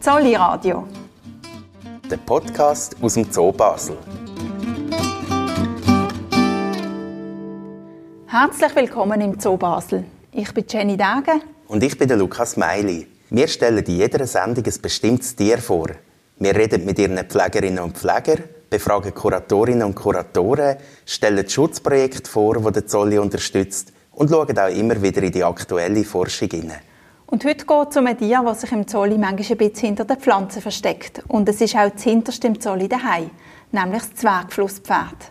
Zolli Radio. Der Podcast aus dem Zoo Basel. Herzlich willkommen im Zoo Basel. Ich bin Jenny Dage. Und ich bin der Lukas Meili. Wir stellen in jeder Sendung ein bestimmtes Tier vor. Wir reden mit ihren Pflegerinnen und Pflegern, befragen Kuratorinnen und Kuratoren, stellen Schutzprojekte vor, die der Zolli unterstützt und schauen auch immer wieder in die aktuelle Forschung hinein. Und heute geht es um ein Tier, das sich im Zolli manchmal ein bisschen hinter den Pflanzen versteckt. Und es ist auch das hinterste im Zolli daheim, nämlich das Zwergflusspferd.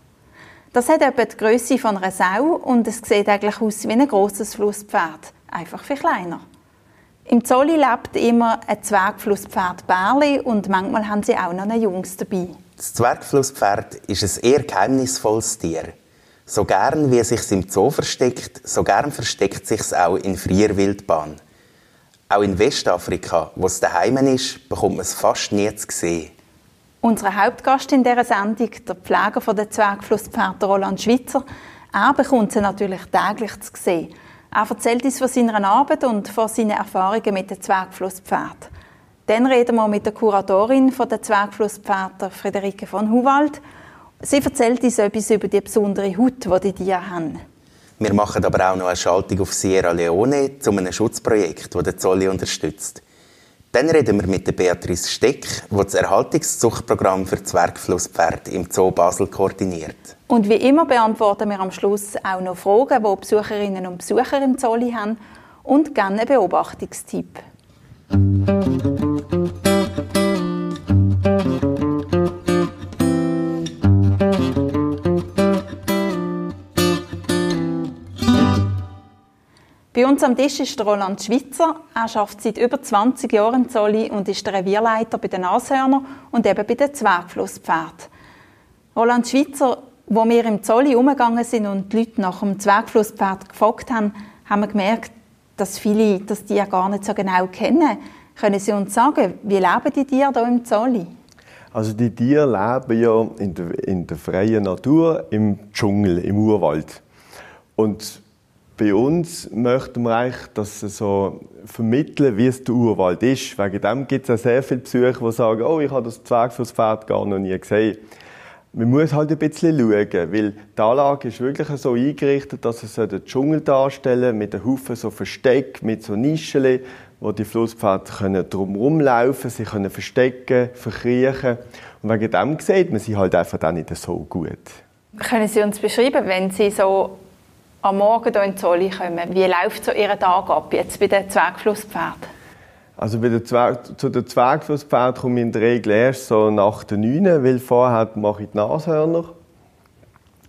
Das hat etwa die Größe von einer Sau und es sieht eigentlich aus wie ein grosses Flusspferd, einfach viel kleiner. Im Zolli lebt immer ein Zwergflusspferd Bärli und manchmal haben sie auch noch einen Jungs dabei. Das Zwergflusspferd ist ein eher geheimnisvolles Tier. So gern wie es sich im Zoo versteckt, so gern versteckt sich es auch in freier Wildbahn. Auch in Westafrika, wo es daheim ist, bekommt man es fast nie zu sehen. Unser Hauptgast in dieser Sendung, der Pfleger von der Zwergflusspferde Roland Schwitzer, er bekommt sie natürlich täglich zu sehen. Er erzählt uns von seiner Arbeit und von seinen Erfahrungen mit dem Zwergflusspferd. Dann reden wir mit der Kuratorin von der Zwergflusspferde, Friederike von Huwald. Sie erzählt uns etwas über die besondere Haut, die die Tiere haben. Wir machen aber auch noch eine Schaltung auf Sierra Leone zu einem Schutzprojekt, das der Zolli unterstützt. Dann reden wir mit der Beatrice Steck, die das Erhaltungszuchtprogramm für Zwergflusspferde im Zoo Basel koordiniert. Und wie immer beantworten wir am Schluss auch noch Fragen, die Besucherinnen und Besucher im Zolli haben und gerne einen Beobachtungstipp. Uns am Tisch ist Roland Schwitzer. Er arbeitet seit über 20 Jahren im Zolli und ist der Revierleiter bei den Nashörnern und eben bei den Zwergflusspferden. Roland Schwitzer, wo wir im Zolli umgegangen sind und die Leute nach dem Zwergflusspferd gefragt haben, haben wir gemerkt, dass viele das Tier gar nicht so genau kennen. Können Sie uns sagen, wie leben die Tiere hier im Zolli? Also die Tiere leben ja in der, in der freien Natur, im Dschungel, im Urwald. Und bei uns möchten wir eigentlich das so vermitteln, wie es der Urwald ist. Wegen dem gibt es auch sehr viele Besucher, die sagen, oh, ich habe das Zwergflusspferd gar noch nie gesehen. Man muss halt ein bisschen schauen, weil die Anlage ist wirklich so eingerichtet, dass es den Dschungel darstellen mit einem Haufen so Versteck, mit so Nischen, wo die Flusspferde drumherum laufen sie können verstecken, verkriechen. Und wegen dem sieht man sie halt einfach auch nicht so gut. Können Sie uns beschreiben, wenn Sie so am Morgen hier in Zolli kommen, wie läuft so Ihr Tag ab, jetzt bei den Zwergflusspferden? Also bei der Zwerg, zu den Zwergflusspferden komme ich in der Regel erst so nach der 9, weil vorher mache ich die Nashörner.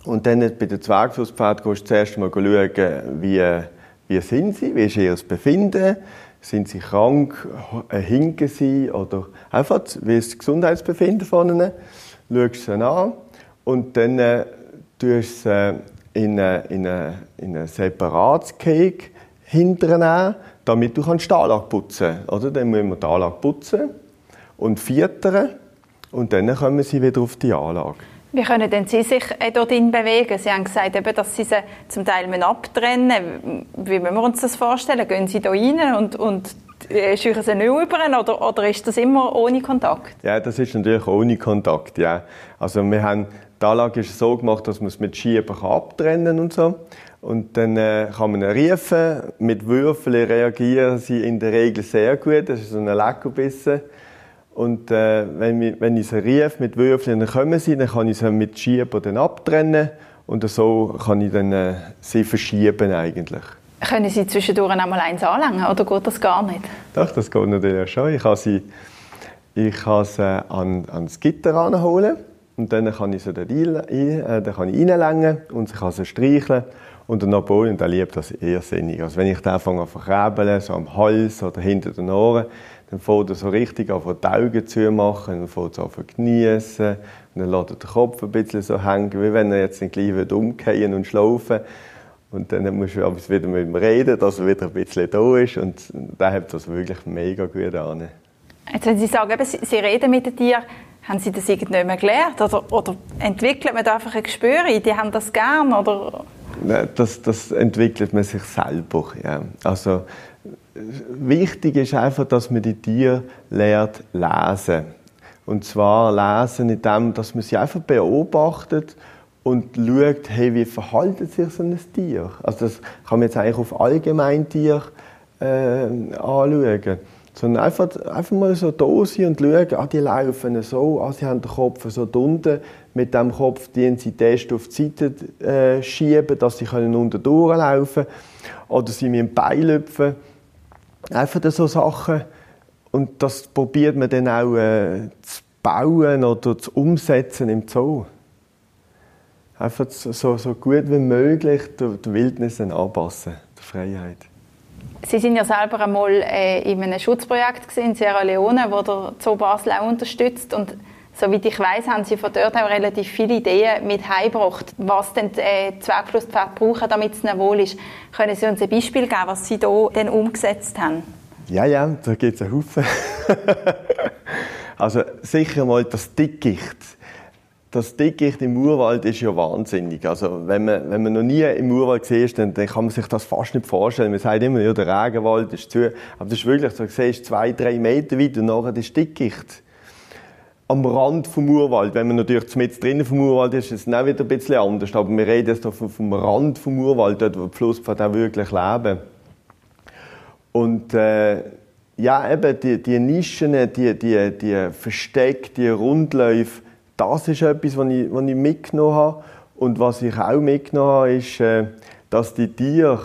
Und dann bei den Zwergflusspferden gehst du zuerst mal schauen, wie, wie sind sie, wie ist ihr Befinden, sind sie krank, hinken sie oder einfach, wie ist das Gesundheitsbefinden von ihnen, schaust sie an und dann äh, tust du sie in ein, in ein, in ein separates Cake hinternehmen, damit du die Anlage putzen kannst. Oder? Dann müssen wir die Anlage putzen und füttern und dann kommen sie wieder auf die Anlage. Wie können denn Sie sich dorthin bewegen? Sie haben gesagt, eben, dass Sie sie zum Teil abtrennen. Wie müssen wir uns das vorstellen? Gehen Sie da rein und, und scheuchen Sie nicht über oder, oder ist das immer ohne Kontakt? Ja, das ist natürlich ohne Kontakt, ja. Also wir haben, die Anlage ist so gemacht, dass man es mit Schieben abtrennen und so. Und dann äh, kann man rufen. Mit Würfeln reagieren sie in der Regel sehr gut. Das ist so ein Leckerbissen. Und äh, wenn, ich, wenn ich sie rief mit Würfeln, dann kommen sie, dann kann ich sie mit Schieben dann abtrennen. Und so kann ich dann äh, sie verschieben eigentlich. Können Sie zwischendurch einmal eins anlängen oder geht das gar nicht? Doch, das geht natürlich schon. Ich kann sie, ich kann sie an, ans Gitter ranholen und dann kann ich sie dort ein, äh, dann kann ich reinlängen und sie kann sie streicheln. Und der Napoleon, der liebt das irrsinnig. Also wenn ich den anfange zu verkrebeln, so am Hals oder hinter den Ohren, dann fängt er so richtig an, die Augen zu machen, dann fängt er an zu geniessen, und dann lässt er den Kopf ein bisschen so hängen, wie wenn er jetzt gleich umkehren und schlafen und dann musst du wieder mit ihm reden, dass er wieder ein bisschen da ist. Und der hat das wirklich mega gut an. Jetzt, wenn Sie sagen, Sie reden mit den Tieren, haben Sie das irgendwie mehr gelernt? Oder, oder entwickelt man da einfach ein Gespür? Die haben das gern? Oder? Das, das entwickelt man sich selber. Ja. Also, wichtig ist einfach, dass man die Tiere lernt lesen. Und zwar lesen in dem, dass man sie einfach beobachtet und schaut, hey, wie verhaltet sich so ein Tier? Also das kann man jetzt eigentlich auf Allgemeintier äh, anschauen. Sondern einfach, einfach mal so da sein und schauen, ah, die laufen so, ah, sie haben den Kopf so unten, mit dem Kopf die sie Test auf die Seite äh, schieben, dass sie können unten durchlaufen können. Oder sie mit dem Bein lüpfen. Einfach so Sachen. Und das probiert man dann auch äh, zu bauen oder zu umsetzen im Zoo einfach so, so gut wie möglich der, der Wildnis anpassen, der Freiheit. Sie sind ja selber einmal äh, in einem Schutzprojekt in Sierra Leone, wo der Zoo Basel auch unterstützt und Soweit ich weiß, haben Sie von dort auch relativ viele Ideen mit heimgebracht, was denn die äh, Zwergflusspferde brauchen, damit es ihnen wohl ist. Können Sie uns ein Beispiel geben, was Sie hier denn umgesetzt haben? Ja, ja, da gibt es einen Haufen. also sicher mal das Dickicht das Dickicht im Urwald ist ja wahnsinnig. Also, wenn man, wenn man noch nie im Urwald ist, dann, dann kann man sich das fast nicht vorstellen. Man sagt immer, ja, der Regenwald ist zu. Aber das ist wirklich so, du siehst zwei, drei Meter weit und nachher das Dickicht. Am Rand vom Urwald. Wenn man natürlich mit drinnen vom Urwald ist, ist es auch wieder ein bisschen anders. Aber wir reden jetzt vom, vom Rand vom Urwald, dort, wo die Flusspfade auch wirklich leben. Und, äh, ja, eben, die, die Nischen, die, die, die Verstecke, die Rundläufe, das ist etwas, was ich, was ich mitgenommen habe. Und was ich auch mitgenommen habe, ist, äh, dass die Tiere,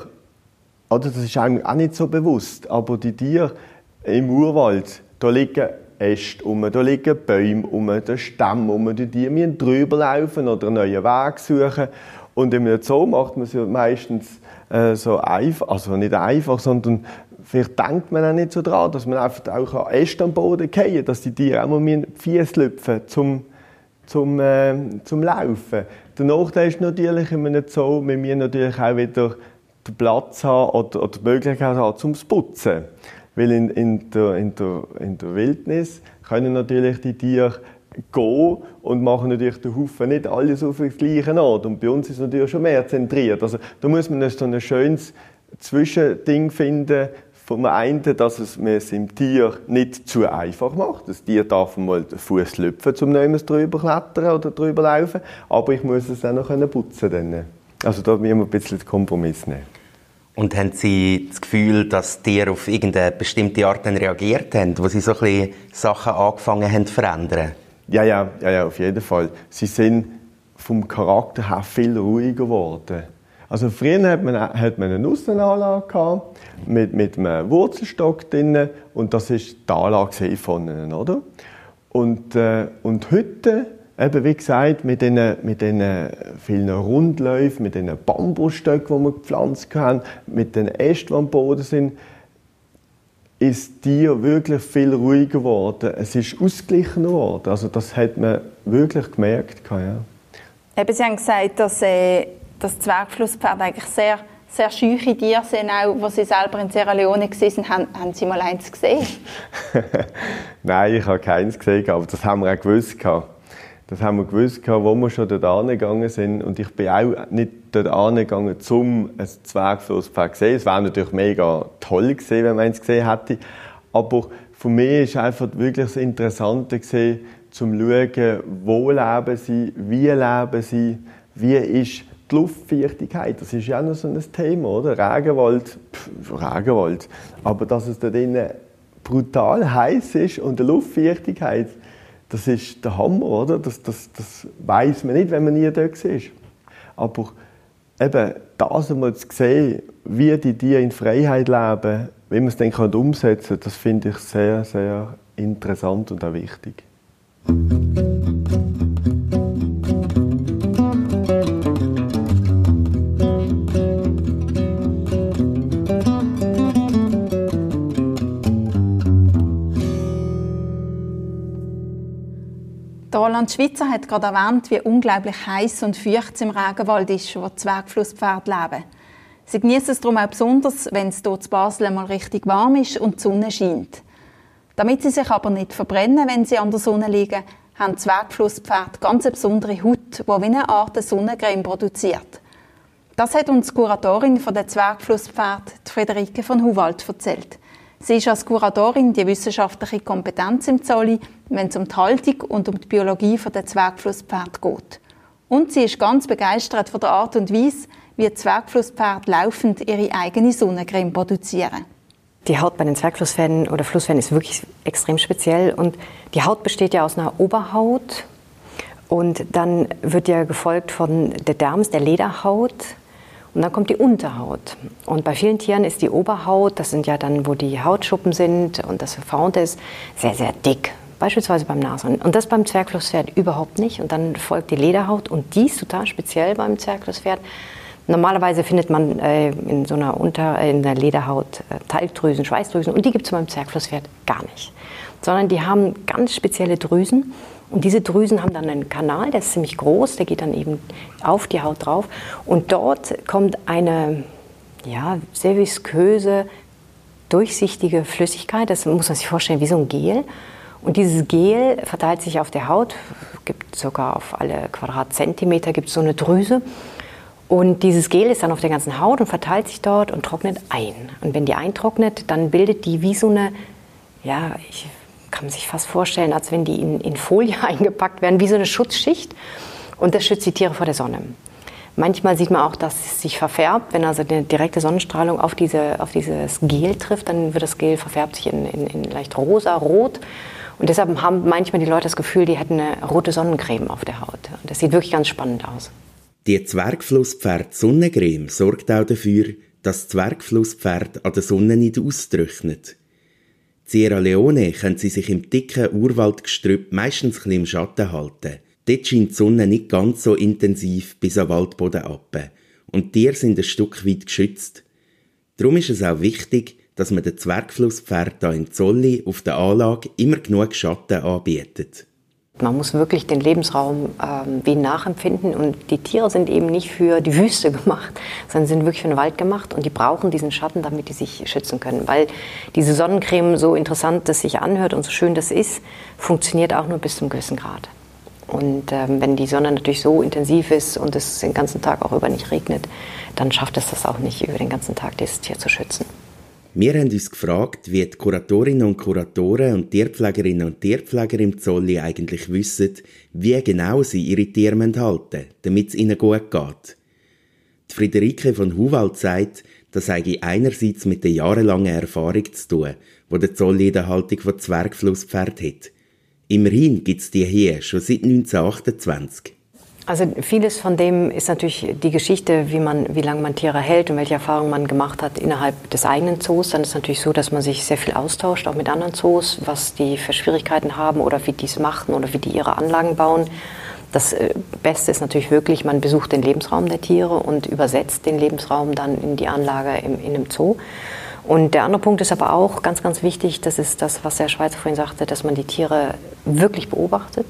oder das ist eigentlich auch nicht so bewusst, aber die Tiere im Urwald, da liegen Äste um, da liegen Bäume um, da Stämme um, die Tiere müssen drüber laufen oder einen neuen Weg suchen. Und einem Zoo macht man es ja meistens äh, so einfach, also nicht einfach, sondern vielleicht denkt man auch nicht so dran, dass man einfach auch Äste am Boden fallen dass die Tiere auch mal Füße lüpfen zum zum, äh, zum Laufen. Der Nachteil ist natürlich in einem Zoo, wir müssen natürlich auch wieder den Platz haben oder, oder die Möglichkeit haben, zum Putzen. Weil in, in, der, in, der, in der Wildnis können natürlich die Tiere gehen und machen natürlich den Haufen nicht alles auf den gleichen Ort. Und bei uns ist es natürlich schon mehr zentriert. Also da muss man so ein schönes Zwischending finden, vom einen, dass es mir es im Tier nicht zu einfach macht. Das Tier darf mal den Fuß lüpfen, um nicht drüber klettern oder drüber laufen. Aber ich muss es auch noch putzen können. Also da müssen wir ein bisschen den Kompromiss nehmen. Und haben Sie das Gefühl, dass Tiere auf irgendeine bestimmte Art reagiert haben, wo Sie so ein bisschen Sachen angefangen haben zu verändern? Ja, ja, ja, ja, auf jeden Fall. Sie sind vom Charakter her viel ruhiger geworden. Also früher hat man, hat man eine Aussenanlage mit, mit einem Wurzelstock drin und das ist die Anlage von oder? Und, äh, und heute, eben wie gesagt, mit diesen, mit diesen vielen Rundläufen, mit diesen Bambusstöcken, die wir gepflanzt haben, mit den Ästen, die am Boden sind, ist die wirklich viel ruhiger geworden. Es ist ausgeglichener geworden. Also das hat man wirklich gemerkt. Ja. Eben, Sie haben gesagt, dass äh, das Zwergflusspferd eigentlich sehr, sehr scheuche Tiere sind, auch wo Sie selber in Sierra Leone waren. Haben, haben Sie mal eins gesehen? Nein, ich habe keins gesehen, aber das haben wir auch gewusst. Das haben wir gewusst, wo wir schon dort angegangen sind. Und ich bin auch nicht dort angegangen, um ein Zwergflusspferd zu sehen. Es wäre natürlich mega toll gewesen, wenn man es gesehen hätte. Aber für mich war einfach wirklich das Interessante, gewesen, zum schauen, wo leben sie, wie leben sie, wie ist die Luftfeuchtigkeit, das ist ja auch noch so ein Thema, oder? Regenwald, pff, Regenwald. Aber dass es da drinnen brutal heiß ist und die Luftfeuchtigkeit, das ist der Hammer, oder? Das, das, das weiß man nicht, wenn man nie dort ist. Aber eben das einmal zu sehen, wie die Tiere in Freiheit leben, wie man es dann umsetzen kann, das finde ich sehr, sehr interessant und auch wichtig. Roland Schwitzer hat gerade erwähnt, wie unglaublich heiß und feucht es im Regenwald ist, wo Zwergflusspferde leben. Sie genießen es darum auch besonders, wenn es hier zu Basel mal richtig warm ist und die Sonne scheint. Damit sie sich aber nicht verbrennen, wenn sie an der Sonne liegen, haben Zwergflusspferde ganz eine besondere Haut, die wie eine Art Sonnencreme produziert. Das hat uns die Kuratorin von der Zwergflusspferd, Friederike von Huwald, erzählt. Sie ist als Kuratorin die wissenschaftliche Kompetenz im Zolli, wenn es um die Haltung und um die Biologie der Zwergflusspferde geht. Und sie ist ganz begeistert von der Art und Weise, wie Zwergflusspferde laufend ihre eigene Sonnencreme produzieren. Die Haut bei den Zwergflusspferden oder Flusspferden ist wirklich extrem speziell und die Haut besteht ja aus einer Oberhaut und dann wird ja gefolgt von der Dermis, der Lederhaut und dann kommt die Unterhaut. Und bei vielen Tieren ist die Oberhaut, das sind ja dann, wo die Hautschuppen sind und das verfaunte ist, sehr, sehr dick. Beispielsweise beim Nashorn. Und das beim Zwergflusspferd überhaupt nicht. Und dann folgt die Lederhaut und die ist total speziell beim Zwergflusspferd. Normalerweise findet man äh, in so einer, Unter-, äh, in der Lederhaut äh, Talgdrüsen, Schweißdrüsen und die gibt es beim Zwergflusspferd gar nicht. Sondern die haben ganz spezielle Drüsen und diese Drüsen haben dann einen Kanal, der ist ziemlich groß, der geht dann eben auf die Haut drauf. Und dort kommt eine ja, sehr visköse, durchsichtige Flüssigkeit, das muss man sich vorstellen wie so ein Gel. Und dieses Gel verteilt sich auf der Haut, gibt sogar auf alle Quadratzentimeter gibt so eine Drüse. Und dieses Gel ist dann auf der ganzen Haut und verteilt sich dort und trocknet ein. Und wenn die eintrocknet, dann bildet die wie so eine, ja, ich kann man sich fast vorstellen, als wenn die in, in Folie eingepackt werden, wie so eine Schutzschicht. Und das schützt die Tiere vor der Sonne. Manchmal sieht man auch, dass es sich verfärbt. Wenn also eine direkte Sonnenstrahlung auf, diese, auf dieses Gel trifft, dann wird das Gel verfärbt sich in, in, in leicht rosa, rot. Und deshalb haben manchmal die Leute das Gefühl, die hätten eine rote Sonnencreme auf der Haut. Und das sieht wirklich ganz spannend aus. Die Zwergflusspferd Sonnencreme sorgt auch dafür, dass das Zwergflusspferd an der Sonne nicht austrocknet. Sierra Leone können sie sich im dicken Urwaldgestrüpp meistens ein im Schatten halten. Dort scheint die Sonne nicht ganz so intensiv bis am Waldboden ab. Und die Tiere sind ein Stück weit geschützt. Darum ist es auch wichtig, dass man den Zwergflusspferd hier in Zolli auf der Anlage immer genug Schatten anbietet. Man muss wirklich den Lebensraum ähm, wie nachempfinden und die Tiere sind eben nicht für die Wüste gemacht, sondern sind wirklich für den Wald gemacht und die brauchen diesen Schatten, damit die sich schützen können. Weil diese Sonnencreme, so interessant das sich anhört und so schön das ist, funktioniert auch nur bis zum gewissen Grad. Und ähm, wenn die Sonne natürlich so intensiv ist und es den ganzen Tag auch über nicht regnet, dann schafft es das auch nicht, über den ganzen Tag das Tier zu schützen. Wir haben uns gefragt, wie die Kuratorinnen und Kuratoren und Tierpflegerinnen und Tierpfleger im Zolli eigentlich wissen, wie genau sie ihre Tiere halten damit es ihnen gut geht. Die Friederike von Huwald sagt, das sei einerseits mit der jahrelangen Erfahrung zu tun, die der Zolli in der Haltung von Zwergflusspferd hat. Immerhin gibt es die hier schon seit 1928. Also vieles von dem ist natürlich die Geschichte, wie, man, wie lange man Tiere hält und welche Erfahrungen man gemacht hat innerhalb des eigenen Zoos. Dann ist es natürlich so, dass man sich sehr viel austauscht, auch mit anderen Zoos, was die für Schwierigkeiten haben oder wie die es machen oder wie die ihre Anlagen bauen. Das äh, Beste ist natürlich wirklich, man besucht den Lebensraum der Tiere und übersetzt den Lebensraum dann in die Anlage in einem Zoo. Und der andere Punkt ist aber auch ganz, ganz wichtig, das ist das, was der Schweizer vorhin sagte, dass man die Tiere wirklich beobachtet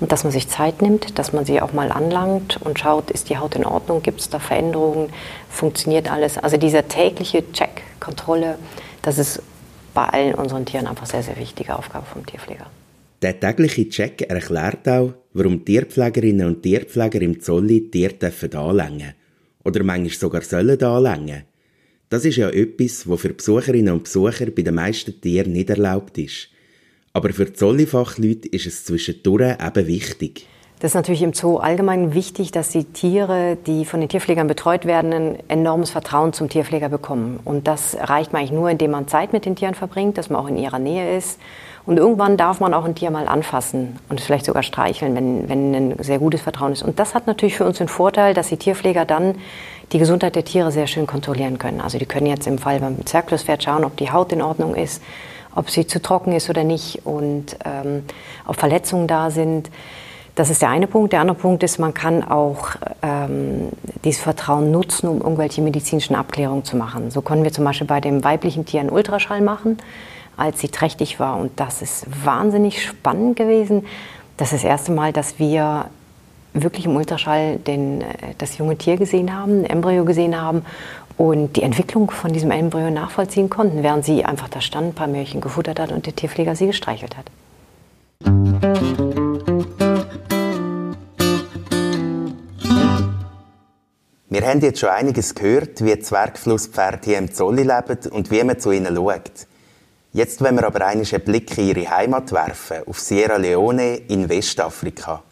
und dass man sich Zeit nimmt, dass man sie auch mal anlangt und schaut, ist die Haut in Ordnung, gibt es da Veränderungen, funktioniert alles. Also dieser tägliche Check, Kontrolle, das ist bei allen unseren Tieren einfach sehr, sehr wichtige Aufgabe vom Tierpfleger. Der tägliche Check erklärt auch, warum Tierpflegerinnen und Tierpfleger im Zolli Tiere anlängen dürfen. Oder manchmal sogar sollen anlängen. Das ist ja etwas, was für Besucherinnen und Besucher bei den meisten Tieren nicht erlaubt ist. Aber für Zollifachleute ist es zwischendurch eben wichtig. Das ist natürlich im Zoo allgemein wichtig, dass die Tiere, die von den Tierpflegern betreut werden, ein enormes Vertrauen zum Tierpfleger bekommen. Und das erreicht man eigentlich nur, indem man Zeit mit den Tieren verbringt, dass man auch in ihrer Nähe ist. Und irgendwann darf man auch ein Tier mal anfassen und vielleicht sogar streicheln, wenn, wenn ein sehr gutes Vertrauen ist. Und das hat natürlich für uns den Vorteil, dass die Tierpfleger dann die Gesundheit der Tiere sehr schön kontrollieren können. Also die können jetzt im Fall beim Zerkluspferd schauen, ob die Haut in Ordnung ist, ob sie zu trocken ist oder nicht und ähm, ob Verletzungen da sind. Das ist der eine Punkt. Der andere Punkt ist, man kann auch ähm, dieses Vertrauen nutzen, um irgendwelche medizinischen Abklärungen zu machen. So konnten wir zum Beispiel bei dem weiblichen Tier einen Ultraschall machen, als sie trächtig war. Und das ist wahnsinnig spannend gewesen. Das ist das erste Mal, dass wir wirklich im Ultraschall den, äh, das junge Tier gesehen haben, ein Embryo gesehen haben und die Entwicklung von diesem Embryo nachvollziehen konnten, während sie einfach da stand, ein paar Möhrchen gefuttert hat und der Tierpfleger sie gestreichelt hat. Wir haben jetzt schon einiges gehört, wie Zwergflusspferde hier im Zolli leben und wie man zu ihnen schaut. Jetzt wollen wir aber einen Blick in ihre Heimat werfen, auf Sierra Leone in Westafrika.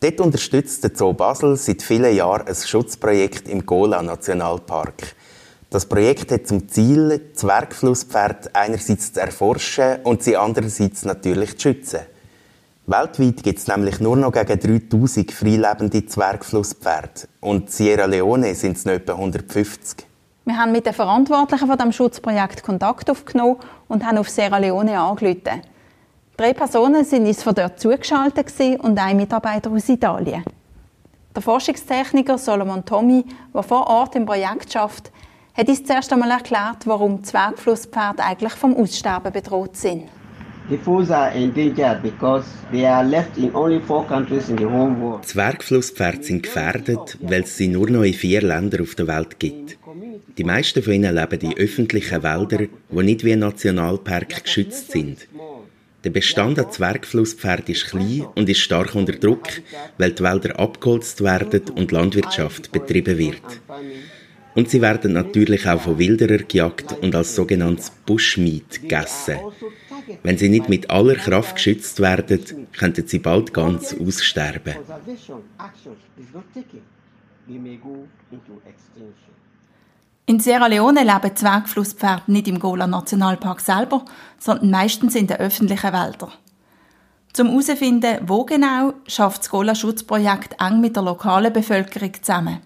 Dort unterstützt der Zoo Basel seit vielen Jahren ein Schutzprojekt im Gola Nationalpark. Das Projekt hat zum Ziel, Zwergflusspferde einerseits zu erforschen und sie andererseits natürlich zu schützen. Weltweit gibt es nämlich nur noch gegen 3000 freilebende Zwergflusspferde und Sierra Leone sind es noch etwa 150. Wir haben mit den Verantwortlichen von dem Schutzprojekt Kontakt aufgenommen und haben auf Sierra Leone angerufen. Drei Personen sind uns von dort zugeschaltet und ein Mitarbeiter aus Italien. Der Forschungstechniker Solomon Tommy, der vor Ort im Projekt schafft, hat uns zuerst einmal erklärt, warum Zwergflusspferde eigentlich vom Aussterben bedroht sind. Zwergflusspferde sind gefährdet, weil es sie nur noch in vier Ländern auf der Welt gibt. Die meisten von ihnen leben in öffentlichen Wäldern, die nicht wie ein Nationalpark geschützt sind. Der Bestand an Zwergflusspferden ist klein und ist stark unter Druck, weil die Wälder abgeholzt werden und Landwirtschaft betrieben wird. Und sie werden natürlich auch von Wilderer gejagt und als sogenanntes Bushmeat gegessen. Wenn sie nicht mit aller Kraft geschützt werden, könnten sie bald ganz aussterben. In Sierra Leone leben Zwergflusspferde nicht im Gola Nationalpark selber, sondern meistens in den öffentlichen Wäldern. Zum herauszufinden, wo genau, schafft das Gola Schutzprojekt eng mit der lokalen Bevölkerung zusammen.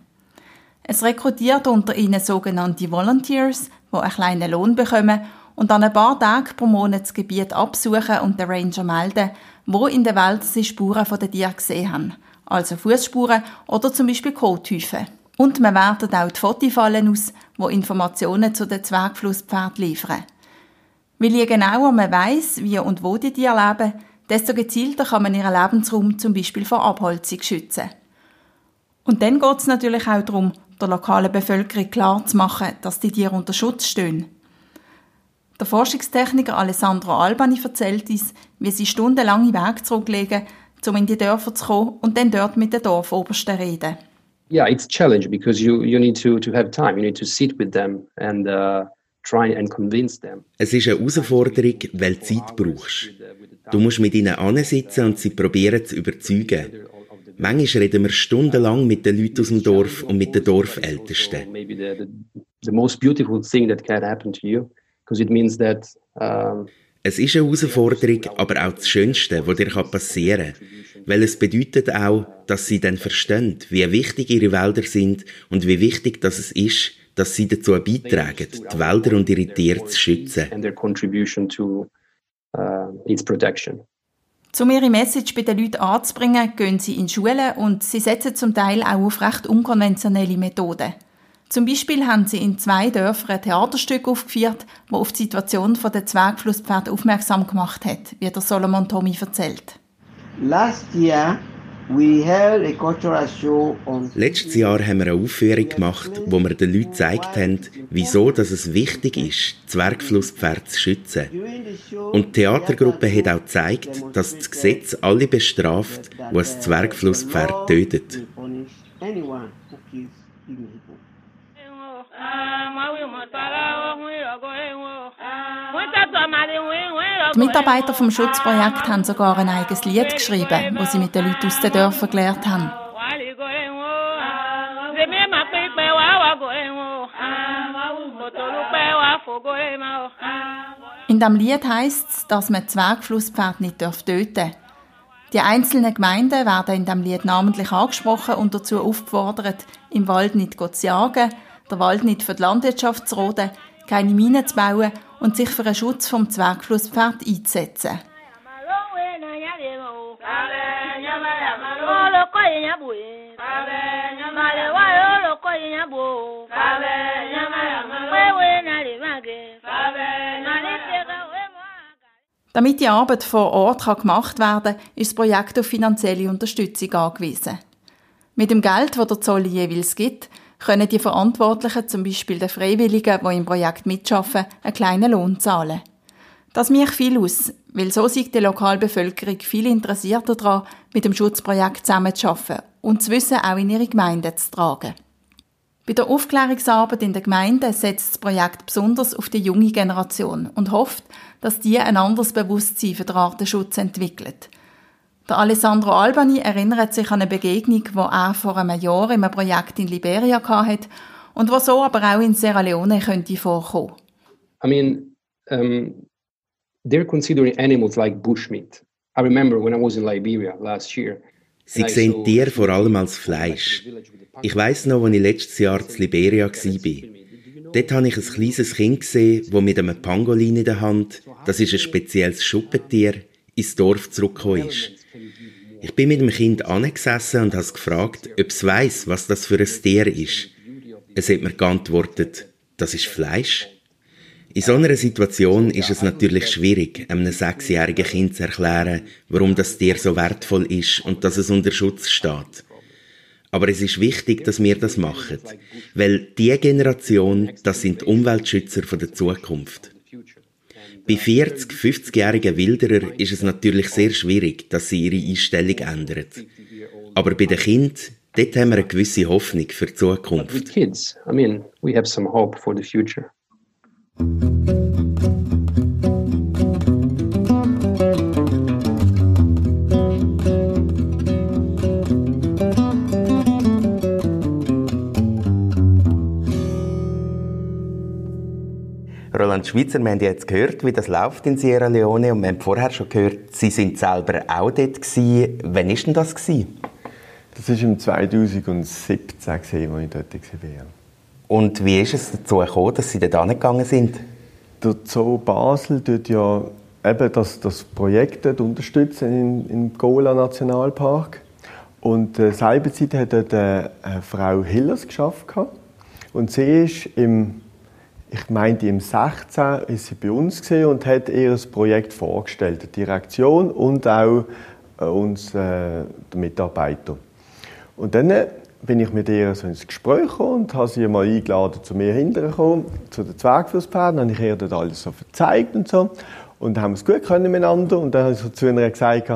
Es rekrutiert unter ihnen sogenannte Volunteers, die einen kleinen Lohn bekommen und dann ein paar Tage pro Monat das Gebiet absuchen und den Ranger melden, wo in der Welt sie Spuren von den Tieren gesehen haben, also Fußspuren oder zum Beispiel Kothäufen. Und man wertet auch die Fotifallen aus, wo Informationen zu den Zwergflusspferden liefern. Weil je genauer man weiß, wie und wo die Tiere leben, desto gezielter kann man ihren Lebensraum zum Beispiel vor Abholzung schützen. Und dann geht es natürlich auch darum, der lokalen Bevölkerung klarzumachen, dass die Tiere unter Schutz stehen. Der Forschungstechniker Alessandro Albani erzählt uns, wie sie stundenlange Weg zurücklegen, um in die Dörfer zu kommen und dann dort mit den Dorfobersten reden. Yeah, it's challenge because you you need to to have time. You need to sit with them and uh, try and convince them. Es ist eine Herausforderung, weil du Zeit brauchst. Du musst mit ihnen ansitzen und sie probieren zu überzeugen. Manchmal reden wir stundenlang mit den Leuten aus dem Dorf und mit den Dorfältesten. Maybe the, the, the most beautiful thing that can happen to you, because it means that. Es ist eine Herausforderung, aber auch das Schönste, was dir passieren kann. Weil es bedeutet auch, dass sie dann verstehen, wie wichtig ihre Wälder sind und wie wichtig dass es ist, dass sie dazu beitragen, die Wälder und ihre Tiere zu schützen. Um ihre Message bei den Leuten anzubringen, gehen sie in Schulen und sie setzen zum Teil auch auf recht unkonventionelle Methoden. Zum Beispiel haben sie in zwei Dörfern ein Theaterstück aufgeführt, das auf die Situation der Zwergflusspferde aufmerksam gemacht hat, wie der Solomon Tommy erzählt. Letztes Jahr haben wir eine Aufführung gemacht, wo wir den Leuten gezeigt haben, wieso dass es wichtig ist, Zwergflusspferde zu schützen. Und die Theatergruppe hat auch gezeigt, dass das Gesetz alle bestraft, die ein Zwergflusspferd tötet. Die Mitarbeiter vom Schutzprojekt haben sogar ein eigenes Lied geschrieben, das sie mit den Leuten aus den Dörfern gelernt haben. In dem Lied heißt es, dass man Zwergflusspferd nicht töten darf. Die einzelnen Gemeinden werden in dem Lied namentlich angesprochen und dazu aufgefordert, im Wald nicht zu jagen, der Wald nicht für die Landwirtschaft zu roden, keine Minen zu bauen und sich für den Schutz vom Zwergflusspferd einzusetzen. Damit die Arbeit vor Ort gemacht werden kann, ist das Projekt auf finanzielle Unterstützung angewiesen. Mit dem Geld, das der Zoll jeweils gibt, können die Verantwortlichen, zum Beispiel den Freiwilligen, die im Projekt mitschaffen, einen kleinen Lohn zahlen. Das macht viel aus, weil so sieht die Lokalbevölkerung viel interessierter daran, mit dem Schutzprojekt zusammenzuarbeiten und das Wissen auch in ihre Gemeinden zu tragen. Bei der Aufklärungsarbeit in der Gemeinde setzt das Projekt besonders auf die junge Generation und hofft, dass die ein anderes Bewusstsein für den Artenschutz entwickelt. Der Alessandro Albani erinnert sich an eine Begegnung, die er vor einem Jahr in einem Projekt in Liberia hatte und was so aber auch in Sierra Leone könnte vorkommen. I mean, um, they're considering animals like bushmeat. I remember when I was in Liberia last year. Sie sehen Tiere vor allem als Fleisch. Ich weiß noch, als ich letztes Jahr in Liberia war. Dort habe ich ein kleines Kind gesehen, das mit einem Pangolin in der Hand, das ist ein spezielles Schuppentier, ins Dorf zurückgekommen ist. Ich bin mit dem Kind angesessen und habe gefragt, ob es weiss, was das für ein Tier ist. Es hat mir geantwortet, das ist Fleisch. In so einer Situation ist es natürlich schwierig, einem sechsjährigen Kind zu erklären, warum das Tier so wertvoll ist und dass es unter Schutz steht. Aber es ist wichtig, dass wir das machen, weil die Generation, das sind die Umweltschützer von der Zukunft. Bei 40, 50-jährigen Wilderer ist es natürlich sehr schwierig, dass sie ihre Einstellung ändern. Aber bei den Kindern, dort haben wir eine gewisse Hoffnung für die Zukunft. Kids, I mean, we have some hope for the future. Roland Schweizer, wir haben jetzt gehört, wie das läuft in Sierra Leone und wir haben vorher schon gehört, Sie sind selber auch dort gewesen. Wann war denn das? Gewesen? Das war im 2017, als ich dort war. Und wie ist es dazu gekommen, dass Sie dort angegangen sind? Der Zoo Basel tut ja eben das, das Projekt dort unterstützen im Gola Nationalpark. Und äh, seinerzeit hat dort äh, Frau Hillers geschafft. Und sie ist im ich meinte, im 16 ist sie bei uns und hat ihr Projekt vorgestellt, die Direktion und auch äh, uns äh, Mitarbeiter. Und dann bin ich mit ihr so ins Gespräch gekommen und habe sie mal eingeladen, zu mir hinterher zu den Zwergflusspferden. Dann habe ich ihr dort alles so gezeigt und so. Und haben es gut können miteinander. Und dann habe ich so zu ihr gesagt,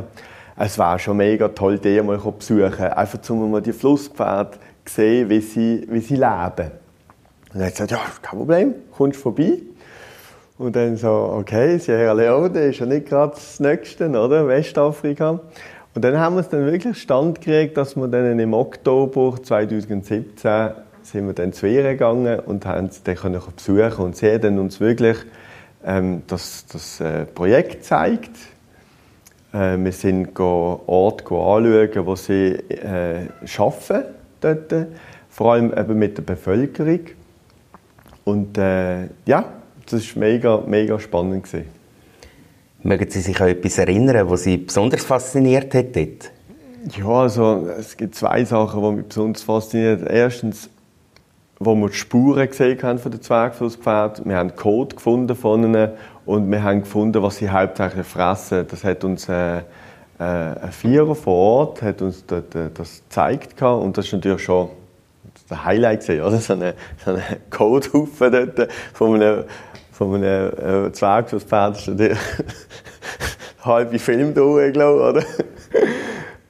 es wäre schon mega toll, die mal zu besuchen. Einfach, um mal die Flusspferde zu sehen, wie sie, wie sie leben. Und er hat gesagt, ja, kein Problem, kommst vorbei. Und dann so, okay, Sierra Leone ist ja nicht gerade das Nächste, oder? Westafrika. Und dann haben wir es dann wirklich stand gekriegt, dass wir dann im Oktober 2017 sind wir dann zu ihr gegangen und haben sie dann können besuchen und sie dann uns wirklich ähm, das, das äh, Projekt gezeigt. Äh, wir sind Orte anschauen, wo sie äh, arbeiten dort, vor allem eben mit der Bevölkerung. Und äh, ja, das war mega, mega spannend. Gewesen. Mögen Sie sich an etwas erinnern, was Sie besonders fasziniert hat dort? Ja, also es gibt zwei Sachen, die mich besonders faszinieren. Erstens, wo wir die Spuren gesehen haben von den Zwergflusspferden. Wir haben Code gefunden von ihnen und wir haben gefunden, was sie hauptsächlich fressen. Das hat uns äh, äh, ein Vierer vor Ort hat uns das, äh, das gezeigt und das ist natürlich schon das Highlight gesehen, oder? So ein so eine Codehaufen dort von einem, von einem äh, Zwergspferd ist natürlich halbe Film da, glaube oder?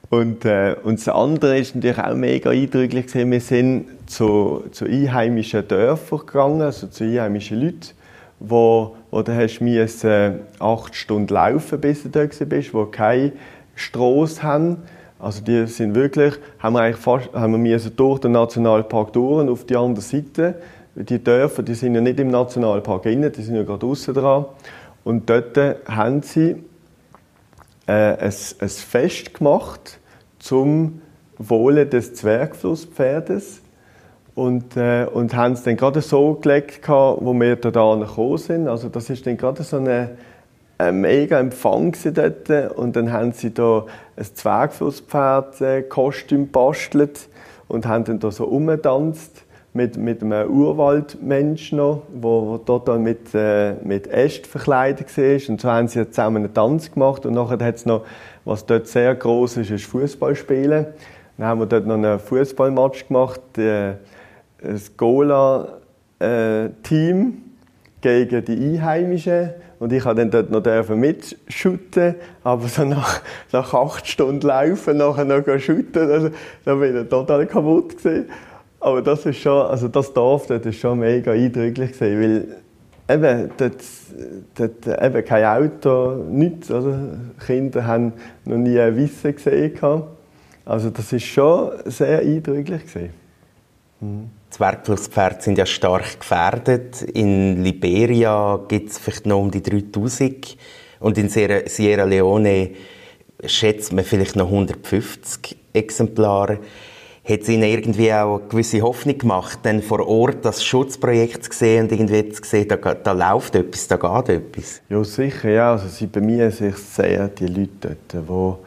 Und, äh, und das andere ist natürlich auch mega eindrücklich gewesen. Wir sind zu, zu einheimischen Dörfern gegangen, also zu einheimischen Leuten, wo, wo du hast müssen, acht Stunden laufen, bis du da bist, wo keine Strasse haben also die sind wirklich, haben wir eigentlich fast, haben wir durch den Nationalpark durch auf die andere Seite. Die Dörfer, die sind ja nicht im Nationalpark innen, die sind ja gerade außen dran. Und dort haben sie äh, ein, ein Fest gemacht zum Wohle des Zwergflusspferdes und, äh, und haben es dann gerade so gelegt, wo wir da gekommen sind. Also das ist dann gerade so eine ein mega Empfang dort und dann haben sie da ein Zwergflusspferd-Kostüm äh, bastelt und haben dann da so umgetanzt mit, mit einem Urwaldmensch noch, wo, dort mit, äh, mit Äst verkleidet war. Und so haben sie zusammen einen Tanz gemacht und nachher hat es noch, was dort sehr groß ist, ist Fußballspielen. Dann haben wir dort noch einen Fußballmatch gemacht, äh, das Gola-Team äh, gegen die Einheimischen und ich habe dann dort noch mitschütten, aber so nach, nach acht Stunden Laufen nachher noch schütten, also, da bin ich total kaputt gewesen. Aber das ist schon, also das Dorf dort ist schon mega eindrücklich gewesen, weil eben, dort, dort eben kein Auto, nichts, oder? Kinder haben noch nie ein Wissen gesehen. Also das ist schon sehr eindrücklich gewesen. Mhm. Zwergflusspferde sind ja stark gefährdet. In Liberia gibt es vielleicht noch um die 3000 und in Sierra Leone schätzt man vielleicht noch 150 Exemplare. Hat es Ihnen irgendwie auch eine gewisse Hoffnung gemacht, dann vor Ort das Schutzprojekt zu sehen und irgendwie zu sehen, da, da läuft etwas, da geht etwas? Ja, sicher, ja. Also sie bemühen sich sehr, die Leute dort,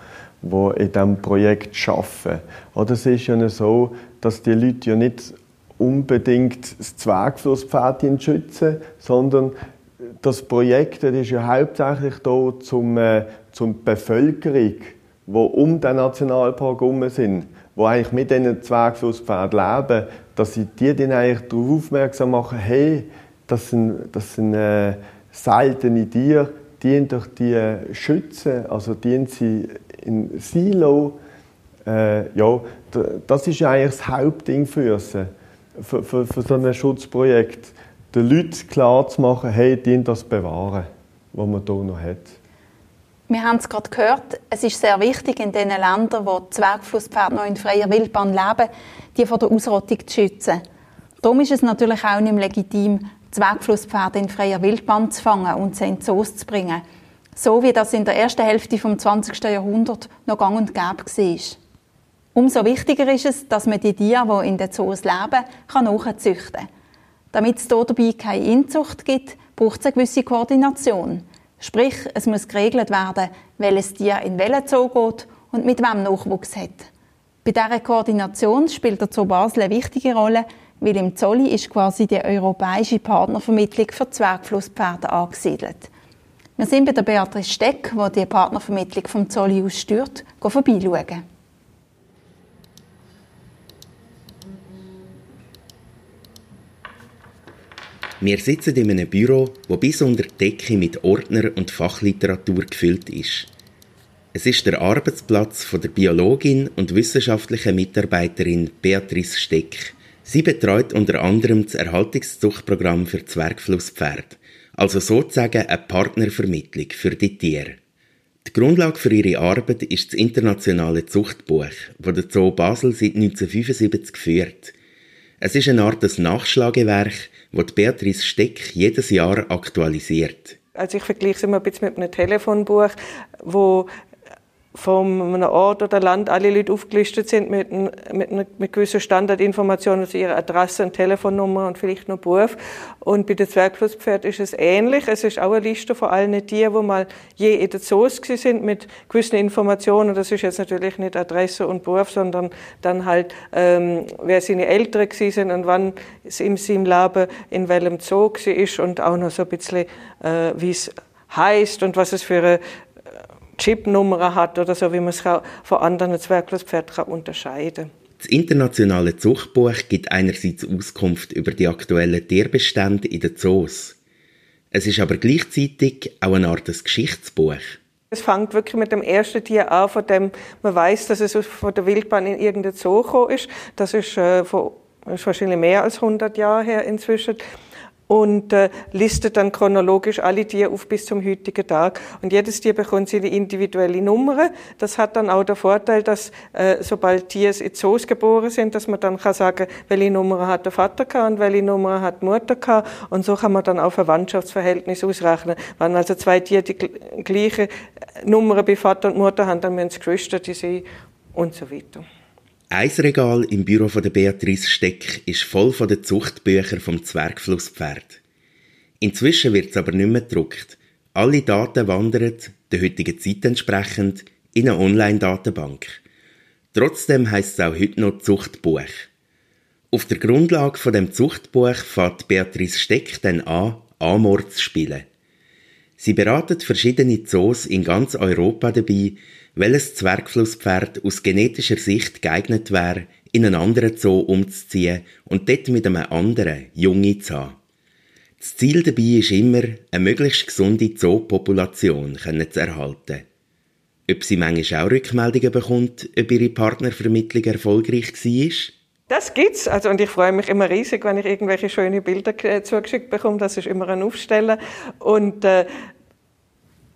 die, die in diesem Projekt arbeiten. Oder es ist ja so, dass die Leute ja nicht unbedingt das Zwergflusspferd schützen, sondern das Projekt das ist ja hauptsächlich da zum, äh, zum Bevölkerung, die um den Nationalpark herum sind, die eigentlich mit diesen Zwergflusspferden leben, dass sie die dann eigentlich darauf aufmerksam machen, hey, das sind, das sind äh, seltene Tiere, die durch die äh, schützen, also die sie in Silo, äh, ja, das ist eigentlich das Hauptding für sie für, für, für so ein Schutzprojekt den Leuten klar zu machen, hey, die das bewahren, was man hier noch hat. Wir haben es gerade gehört, es ist sehr wichtig in den Ländern, wo Zwergflusspferde noch in freier Wildbahn leben, die vor der Ausrottung zu schützen. Darum ist es natürlich auch nicht legitim, Zwergflusspferde in freier Wildbahn zu fangen und sie in Zoos zu bringen. So wie das in der ersten Hälfte des 20. Jahrhunderts noch gang und gäbe war. Umso wichtiger ist es, dass man die Tiere, die in den Zoos leben, nachzüchten kann. Damit es dabei keine Inzucht gibt, braucht es eine gewisse Koordination. Sprich, es muss geregelt werden, welches Tier in welchen Zoo geht und mit wem Nachwuchs hat. Bei dieser Koordination spielt der Zoo Basel eine wichtige Rolle, weil im Zolli ist quasi die europäische Partnervermittlung für Zwergflusspferde angesiedelt. Wir sind bei der Beatrice Steck, die die Partnervermittlung vom Zolli aussteuert, vorbeischauen. Wir sitzen in einem Büro, wo bis unter die Decke mit Ordner und Fachliteratur gefüllt ist. Es ist der Arbeitsplatz von der Biologin und wissenschaftlichen Mitarbeiterin Beatrice Steck. Sie betreut unter anderem das Erhaltungszuchtprogramm für Zwergflusspferde, also sozusagen eine Partnervermittlung für die Tiere. Die Grundlage für ihre Arbeit ist das internationale Zuchtbuch, das der Zoo Basel seit 1975 führt. Es ist eine Art Nachschlagewerk, das Beatrice Steck jedes Jahr aktualisiert. Also ich vergleiche es immer ein bisschen mit einem Telefonbuch, wo von einem Ort oder Land alle Leute aufgelistet sind mit, mit, mit gewissen Standardinformationen, also ihre Adresse und Telefonnummer und vielleicht noch Beruf. Und bei den Zwergflusspferden ist es ähnlich. Es ist auch eine Liste von allen Tieren, die mal je in der Zoos sind mit gewissen Informationen. Das ist jetzt natürlich nicht Adresse und Beruf, sondern dann halt, ähm, wer seine Eltern sind und wann es in seinem Leben in welchem Zoo ist und auch noch so ein bisschen, äh, wie es heißt und was es für eine Chipnummer hat oder so, wie man es von anderen Zwerglospferden unterscheiden kann. Das internationale Zuchtbuch gibt einerseits Auskunft über die aktuellen Tierbestände in den Zoos. Es ist aber gleichzeitig auch eine Art Geschichtsbuch. Es fängt wirklich mit dem ersten Tier an, von dem man weiß, dass es von der Wildbahn in irgendein Zoo gekommen ist. Das ist, äh, von, ist wahrscheinlich mehr als 100 Jahre her inzwischen und äh, listet dann chronologisch alle Tiere auf bis zum heutigen Tag. Und jedes Tier bekommt seine individuelle Nummer. Das hat dann auch den Vorteil, dass äh, sobald Tiere in Zoos geboren sind, dass man dann kann sagen, welche Nummer hat der Vater gehabt und welche Nummer hat die Mutter gehabt. Und so kann man dann auch Verwandtschaftsverhältnis ausrechnen. Wenn also zwei Tiere die gleiche Nummer bei Vater und Mutter haben, dann müssen sie Geschwister die sein und so weiter. Ein Regal im Büro von der Beatrice Steck ist voll von den Zuchtbüchern vom Zwergflusspferd. Inzwischen wird es aber nicht mehr gedruckt. Alle Daten wandern, der heutigen Zeit entsprechend, in eine Online-Datenbank. Trotzdem heißt es auch heute noch Zuchtbuch. Auf der Grundlage von dem Zuchtbuch fährt Beatrice Steck dann an, Amor zu spielen. Sie beratet verschiedene Zoos in ganz Europa dabei, welches Zwergflusspferd aus genetischer Sicht geeignet wäre, in einen anderen Zoo umzuziehen und dort mit einem anderen Junge zu haben. Das Ziel dabei ist immer, eine möglichst gesunde Zoopopulation zu erhalten. Ob sie manchmal auch Rückmeldungen bekommt, ob ihre Partnervermittlung erfolgreich war? Das gibt's. Also, und ich freue mich immer riesig, wenn ich irgendwelche schöne Bilder zugeschickt bekomme. Das ist immer ein Aufstellen. Und, äh,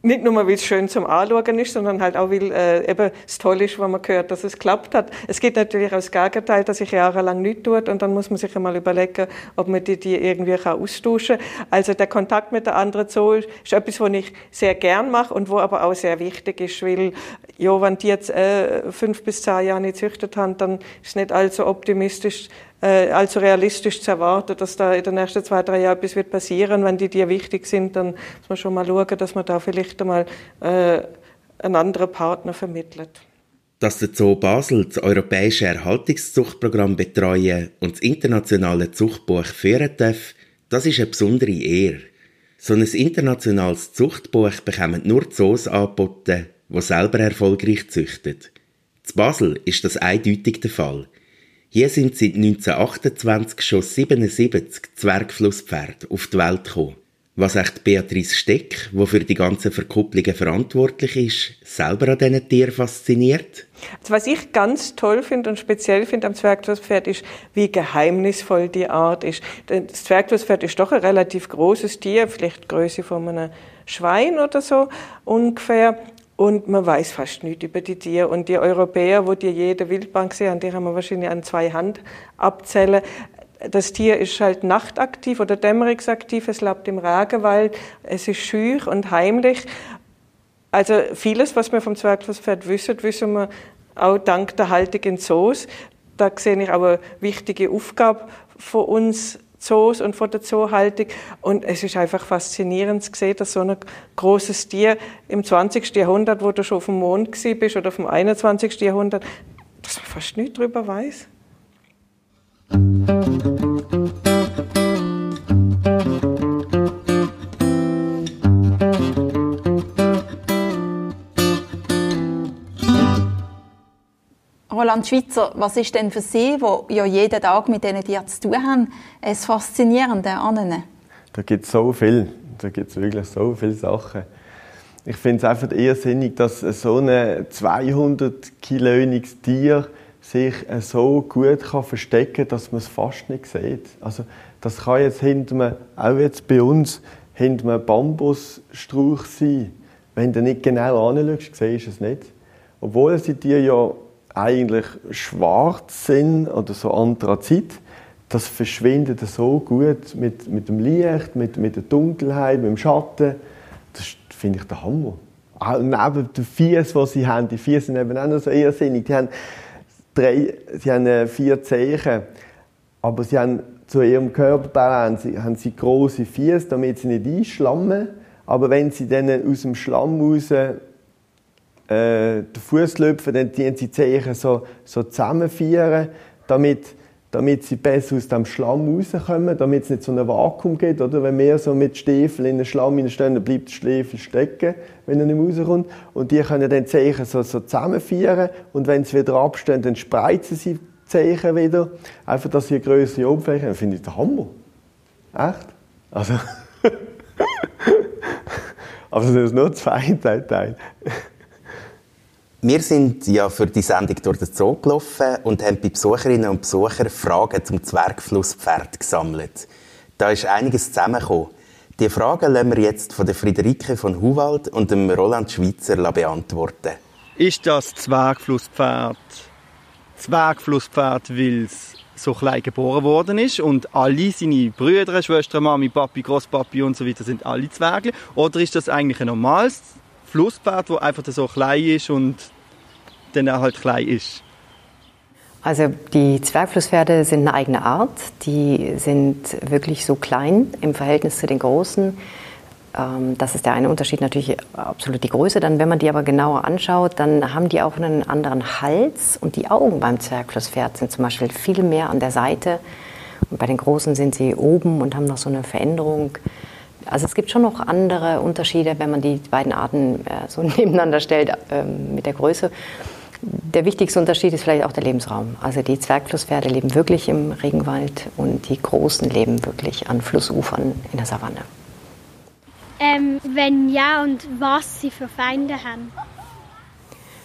nicht nur, weil es schön zum Anschauen ist, sondern halt auch, weil äh, eben es toll ist, wenn man hört, dass es geklappt hat. Es gibt natürlich auch das Gegenteil, dass sich jahrelang nichts tut und dann muss man sich einmal überlegen, ob man die, die irgendwie kann austauschen kann. Also der Kontakt mit der anderen Zoo ist etwas, was ich sehr gern mache und wo aber auch sehr wichtig ist, weil ja, wenn die jetzt äh, fünf bis zehn Jahre nicht züchtet haben, dann ist es nicht allzu optimistisch, allzu realistisch zu erwarten, dass da in den nächsten zwei, drei Jahren etwas wird passieren. Wenn die dir wichtig sind, dann muss man schon mal schauen, dass man da vielleicht einmal äh, einen anderen Partner vermittelt. Dass der Zoo Basel das europäische Erhaltungszuchtprogramm betreuen und das internationale Zuchtbuch führen darf, das ist eine besondere Ehre. So ein internationales Zuchtbuch bekommen nur Zoos angeboten, die selber erfolgreich züchten. Zu Basel ist das eindeutig der Fall. Hier sind seit 1928 schon 77 Zwergflusspferde auf die Welt gekommen. Was echt Beatrice Steck, die für die ganzen Verkupplungen verantwortlich ist, selber an diesen Tieren fasziniert? Also was ich ganz toll finde und speziell finde am Zwergflusspferd ist, wie geheimnisvoll die Art ist. Das Zwergflusspferd ist doch ein relativ großes Tier, vielleicht Größe von einem Schwein oder so ungefähr. Und man weiß fast nichts über die Tiere. Und die Europäer, wo die jede Wildbank sehen, die haben wir wahrscheinlich an zwei Hand abzählen. Das Tier ist halt nachtaktiv oder dämmerungsaktiv, es lebt im Regenwald, es ist schüch und heimlich. Also vieles, was wir vom Zwergflusspferd wissen, wissen wir auch dank der Haltung in Zoos. Da sehe ich aber wichtige Aufgabe von uns Zoos und von der Zoohaltung. Und es ist einfach faszinierend zu sehen, dass so ein großes Tier im 20. Jahrhundert, wo du schon auf dem Mond bist oder vom 21. Jahrhundert, dass man fast nichts darüber weiß. Roland Schweizer, was ist denn für Sie, die ja jeden Tag mit diesen Tieren zu tun haben, das Faszinierende an ihnen? Da gibt es so viel. Da gibt es wirklich so viele Sachen. Ich finde es einfach irrsinnig, dass so ein 200 Kiloiges Tier sich so gut kann verstecken kann, dass man es fast nicht sieht. Also, das kann jetzt hinter einem, auch jetzt bei uns, hinter einem Bambusstrauch sein. Wenn du nicht genau anschaust, siehst du es nicht. Obwohl sie dir ja eigentlich schwarz sind oder so Anthrazit, das verschwindet so gut mit, mit dem Licht, mit, mit der Dunkelheit, mit dem Schatten. Das finde ich der Hammer. Auch neben den Fies, die sie haben, die Fies sind eben auch noch so irrsinnig. Die haben, drei, sie haben äh, vier Zeichen, aber sie haben zu ihrem Körperbau haben sie, haben sie große Fies, damit sie nicht einschlammen. Aber wenn sie dann aus dem Schlamm raus äh, den Fuß löpfen, dann die sie Zeichen so, so zusammenführen, damit, damit sie besser aus dem Schlamm rauskommen, damit es nicht so ein Vakuum gibt. Oder? Wenn wir so mit Stiefeln in den Schlamm stehen, dann bleibt der Stiefel stecken, wenn er nicht rauskommt. Und die können dann die Zeichen so, so zusammenführen und wenn sie wieder abstehen, dann spreizen sie die Zeichen wieder. Einfach, dass sie eine größere Oberfläche haben. Das finde ich der Hammer. Echt? Also. Aber das ist nur zwei Teil. Wir sind ja für die Sendung durch den Zoo gelaufen und haben bei Besucherinnen und Besuchern Fragen zum Zwergflusspferd gesammelt. Da ist einiges zusammengekommen. Die Fragen lassen wir jetzt von der Friederike von Huwald und dem Roland Schweitzer beantworten. Ist das Zwergflusspferd Zwergflusspferd, weil es so klein geboren worden ist und alle seine Brüder, Schwestern, Mami, Papi, Großpapi und so weiter sind alle Zwerge? Oder ist das eigentlich ein normales Flusspferd, das einfach so klein ist und dann er halt klein ist. Also die Zwergflusspferde sind eine eigene Art. Die sind wirklich so klein im Verhältnis zu den großen. Ähm, das ist der eine Unterschied, natürlich absolut die Größe. Dann, wenn man die aber genauer anschaut, dann haben die auch einen anderen Hals und die Augen beim Zwergflusspferd sind zum Beispiel viel mehr an der Seite. Und bei den Großen sind sie oben und haben noch so eine Veränderung. Also es gibt schon noch andere Unterschiede, wenn man die beiden Arten äh, so nebeneinander stellt äh, mit der Größe. Der wichtigste Unterschied ist vielleicht auch der Lebensraum. Also die Zwergflusspferde leben wirklich im Regenwald und die Großen leben wirklich an Flussufern in der Savanne. Ähm, wenn ja und was sie für Feinde haben?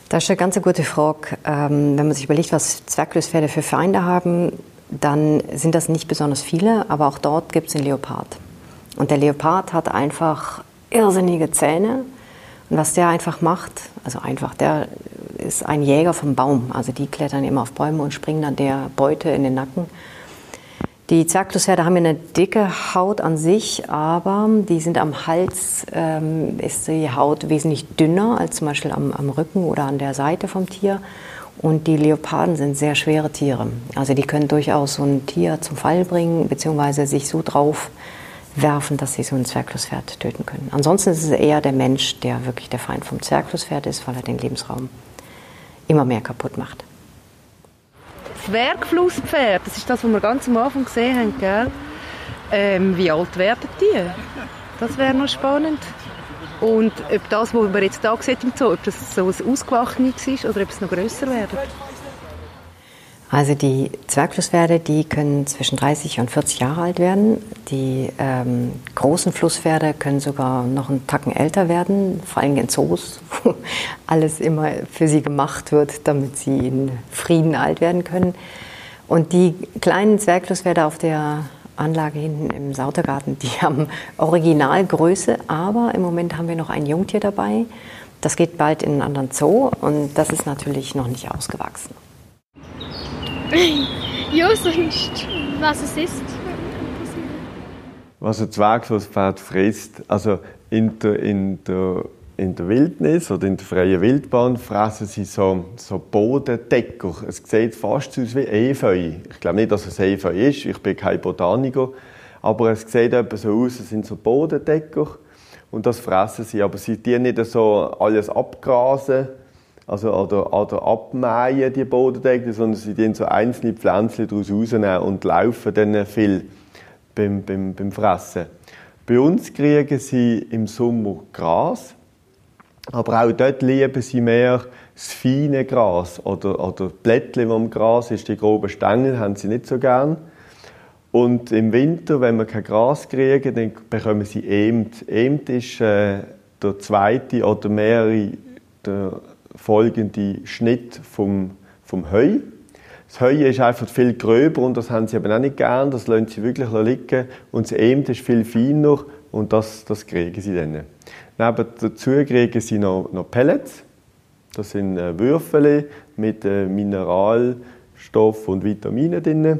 Das ist eine ganz gute Frage. Ähm, wenn man sich überlegt, was Zwergflusspferde für Feinde haben, dann sind das nicht besonders viele, aber auch dort gibt es den Leopard. Und der Leopard hat einfach irrsinnige Zähne. Und was der einfach macht, also einfach, der ist ein Jäger vom Baum. Also die klettern immer auf Bäume und springen dann der Beute in den Nacken. Die Zwergflusspferde haben eine dicke Haut an sich, aber die sind am Hals, ähm, ist die Haut wesentlich dünner als zum Beispiel am, am Rücken oder an der Seite vom Tier. Und die Leoparden sind sehr schwere Tiere. Also die können durchaus so ein Tier zum Fall bringen, beziehungsweise sich so drauf werfen, dass sie so ein Zwergflusspferd töten können. Ansonsten ist es eher der Mensch, der wirklich der Feind vom Zwergflusspferd ist, weil er den Lebensraum immer mehr kaputt macht. Zwergflusspferd, das ist das, was wir ganz am Anfang gesehen haben, gell? Ähm, wie alt werden die? Das wäre noch spannend. Und ob das, was man jetzt hier sieht im Zoo, ob das so ein ausgewachsenes ist oder ob es noch grösser werden. Also die Zwergflusspferde, die können zwischen 30 und 40 Jahre alt werden. Die ähm, großen Flusspferde können sogar noch einen Tacken älter werden, vor allem in Zoos, wo alles immer für sie gemacht wird, damit sie in Frieden alt werden können. Und die kleinen Zwergflusspferde auf der Anlage hinten im Sautergarten, die haben Originalgröße, aber im Moment haben wir noch ein Jungtier dabei. Das geht bald in einen anderen Zoo und das ist natürlich noch nicht ausgewachsen. ja, sonst, was es ist. Was ein Zwergflusspferd frisst, also in der, in, der, in der Wildnis oder in der freien Wildbahn fressen sie so, so Bodendecker. Es sieht fast aus wie Efeu. Ich glaube nicht, dass es Efeu ist, ich bin kein Botaniker, aber es sieht etwas so aus, es sind so Bodendecker und das fressen sie. Aber sie tun nicht so alles abgrasen, also oder, oder abmähen, die Bodendeckel, sondern sie nehmen so einzelne Pflänzchen daraus rausnehmen und laufen dann viel beim, beim, beim Fressen. Bei uns kriegen sie im Sommer Gras, aber auch dort lieben sie mehr das feine Gras oder, oder Blättchen, die am Gras ist, die groben Stängel, haben sie nicht so gern. Und im Winter, wenn wir kein Gras kriegen, dann bekommen sie Emt. Emt ist äh, der zweite oder mehrere der folgende Schnitt vom, vom Heu. Das Heu ist einfach viel gröber und das haben sie aber auch nicht gern, das lassen sie wirklich liegen. Und das Emt ist viel feiner und das, das kriegen sie dann. Neben dazu kriegen sie noch, noch Pellets. Das sind äh, Würfel mit äh, Mineralstoff und Vitaminen drin.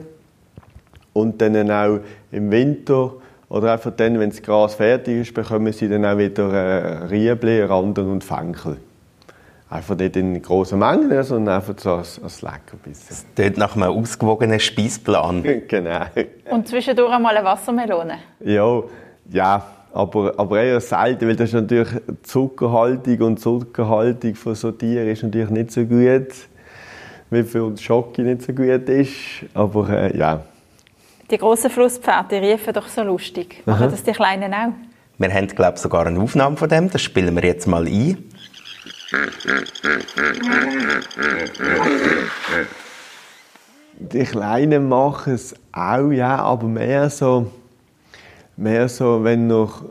Und dann auch im Winter oder einfach dann, wenn das Gras fertig ist, bekommen sie dann auch wieder äh, Riebli, Randen und Fenkel. Einfach nicht in grossen Mengen, sondern einfach so als, als Leckerbissen. Das klingt nach einem ausgewogenen Speisplan. genau. Und zwischendurch einmal eine Wassermelone. Ja, ja aber, aber eher selten, weil das ist natürlich Zuckerhaltung und Zuckerhaltung von so Tieren ist natürlich nicht so gut, wie für uns Schocke nicht so gut ist. Aber äh, ja. Die grossen Flusspferde riefen doch so lustig. Machen Aha. das die Kleinen auch? Wir haben, glaube ich, sogar eine Aufnahme von dem. Das spielen wir jetzt mal ein. Die Kleinen machen es auch, ja, aber mehr so, mehr so, wenn noch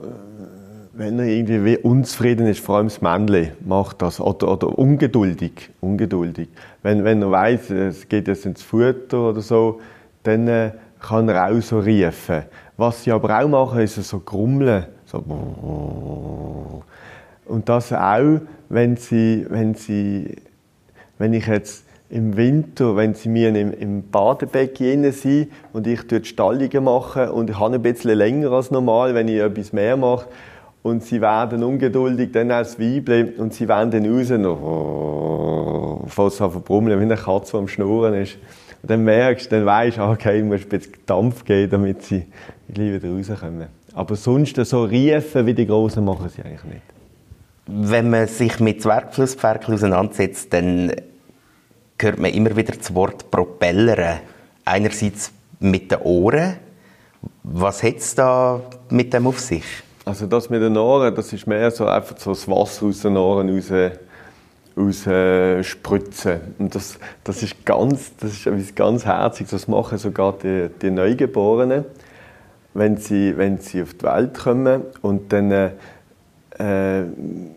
wenn er irgendwie unzufrieden ist, vor allem das Männchen macht das, oder, oder ungeduldig, ungeduldig. Wenn, wenn er weiß, es geht jetzt ins Futter oder so, dann äh, kann er auch so riefen. Was sie aber auch machen, ist so grummeln, so und das auch, wenn sie, wenn sie, wenn ich jetzt im Winter, wenn sie mir im, im Badebecken sind und ich dort Stallungen mache und ich habe ein bisschen länger als normal, wenn ich etwas mehr mache und sie werden ungeduldig dann als Weibchen und sie werden dann raus und oh, fast auf Brummeln, wie eine Katze, am Schnurren ist. Und dann merkst du, dann weisst du, okay, ich muss ein bisschen Dampf geben, damit sie gleich wieder rauskommen. Aber sonst so riefen wie die Großen machen sie eigentlich nicht wenn man sich mit Zwergflusspferkeln auseinandersetzt, dann hört man immer wieder das Wort Propellern. Einerseits mit den Ohren. Was hat es da mit dem auf sich? Also das mit den Ohren, das ist mehr so einfach so das Wasser aus den Ohren raus, raus äh, spritzen. Und das, das ist ganz, das ist etwas ganz Herziges. Das machen sogar die, die Neugeborenen, wenn sie, wenn sie auf die Welt kommen und dann äh, äh,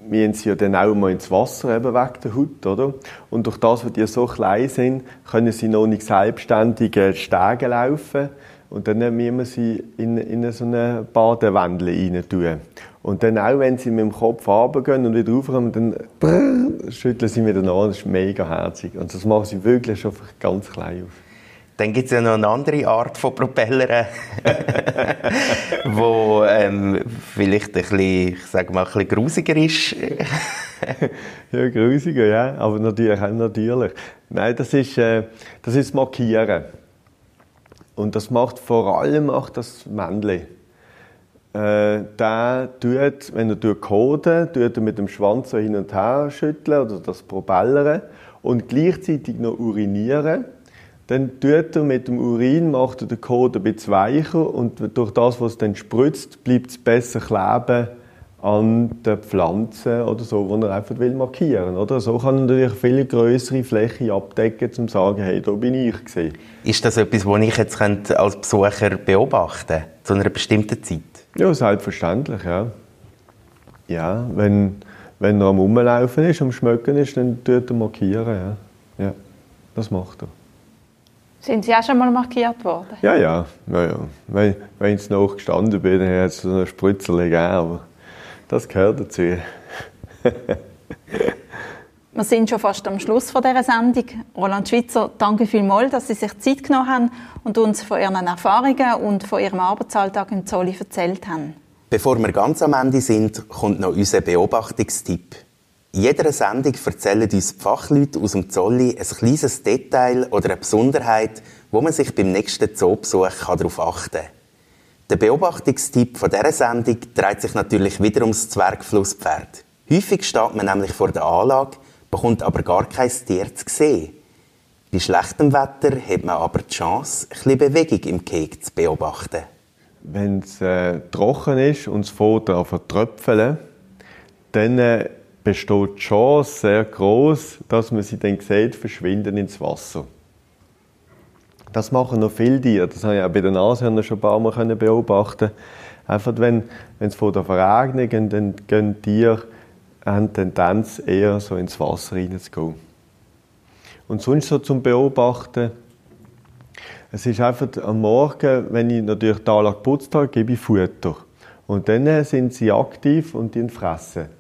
wir sie ja dann auch mal ins Wasser, eben wegen der Haut, oder? Und durch das, dass die so klein sind, können sie noch nicht selbstständig Stege laufen. Und dann müssen wir sie in, in so eine Badewendel rein tun. Und dann auch, wenn sie mit dem Kopf runtergehen und wieder raufkommen, dann brrr, schütteln sie wieder an. Das ist mega herzig. Und das machen sie wirklich schon ganz klein auf. Dann gibt es ja noch eine andere Art von Propeller, wo ähm, vielleicht ein bisschen, ich mal, ein bisschen grusiger ist. ja, grusiger, ja, aber natürlich natürlich. Nein, das ist, äh, das ist Markieren. Und das macht vor allem auch das Männchen. Äh, der tut, wenn er coden, tut er mit dem Schwanz so hin und her schütteln oder das Propellern und gleichzeitig noch urinieren dann tut er mit dem Urin, macht er den Kot ein bisschen weicher und durch das, was dann spritzt, bleibt es besser kleben an den Pflanzen oder so, wo er einfach will markieren oder So kann er natürlich viel größere Fläche abdecken, um zu sagen, hey, da bin ich gesehen. Ist das etwas, was ich jetzt als Besucher beobachten könnte, zu einer bestimmten Zeit? Ja, selbstverständlich, ja. Ja, wenn, wenn er am Rumlaufen ist, am Schmöcken ist, dann tut er markieren, ja. Ja, das macht er. Sind Sie auch schon mal markiert worden? Ja, ja. ja, ja. Wenn, wenn ich noch gestanden bin, hat es so eine Spritzer gegeben, aber das gehört dazu. Wir sind schon fast am Schluss von dieser Sendung. Roland Schwitzer, danke vielmals, dass Sie sich Zeit genommen haben und uns von Ihren Erfahrungen und von Ihrem Arbeitsalltag in Zolli erzählt haben. Bevor wir ganz am Ende sind, kommt noch unser Beobachtungstipp. Jeder Sendung erzählen uns die Fachleute aus dem Zolli ein kleines Detail oder eine Besonderheit, wo man sich beim nächsten Zoobesuch darauf achten kann. Der Beobachtungstipp von dieser Sendung dreht sich natürlich wieder ums Zwergflusspferd. Häufig steht man nämlich vor der Anlage, bekommt aber gar kein Tier zu sehen. Bei schlechtem Wetter hat man aber die Chance, ein Bewegung im Keg zu beobachten. Wenn es äh, trocken ist und das Futter vertröpfeln, dann äh, besteht die Chance sehr groß, dass man sie dann sieht, verschwinden ins Wasser. Das machen noch viele Tiere. Das habe ich auch bei den Nashörnern schon ein paar Mal beobachten Einfach, wenn, wenn es von der Verregnung dann gehen Tiere eine Tendenz, eher so ins Wasser reinzugehen. Und sonst so zum Beobachten, es ist einfach am Morgen, wenn ich natürlich die Anlage geputzt habe, gebe ich Futter. Und dann sind sie aktiv und die fressen.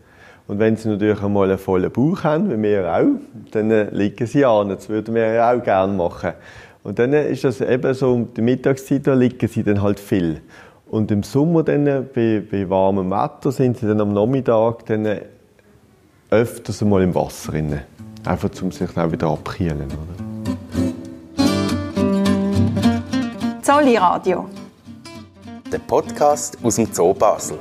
Und wenn sie natürlich einmal einen vollen Bauch haben, wie wir auch, dann äh, liegen sie an. Das würden wir ja auch gerne machen. Und dann äh, ist das eben so, um die Mittagszeit, da liegen sie dann halt viel. Und im Sommer dann, äh, bei, bei warmem Wetter sind sie dann am Nachmittag dann öfters einmal im Wasser drin. Einfach, um sich dann auch wieder abkühlen. Oder? Zolli Radio. Der Podcast aus dem Zoo Basel.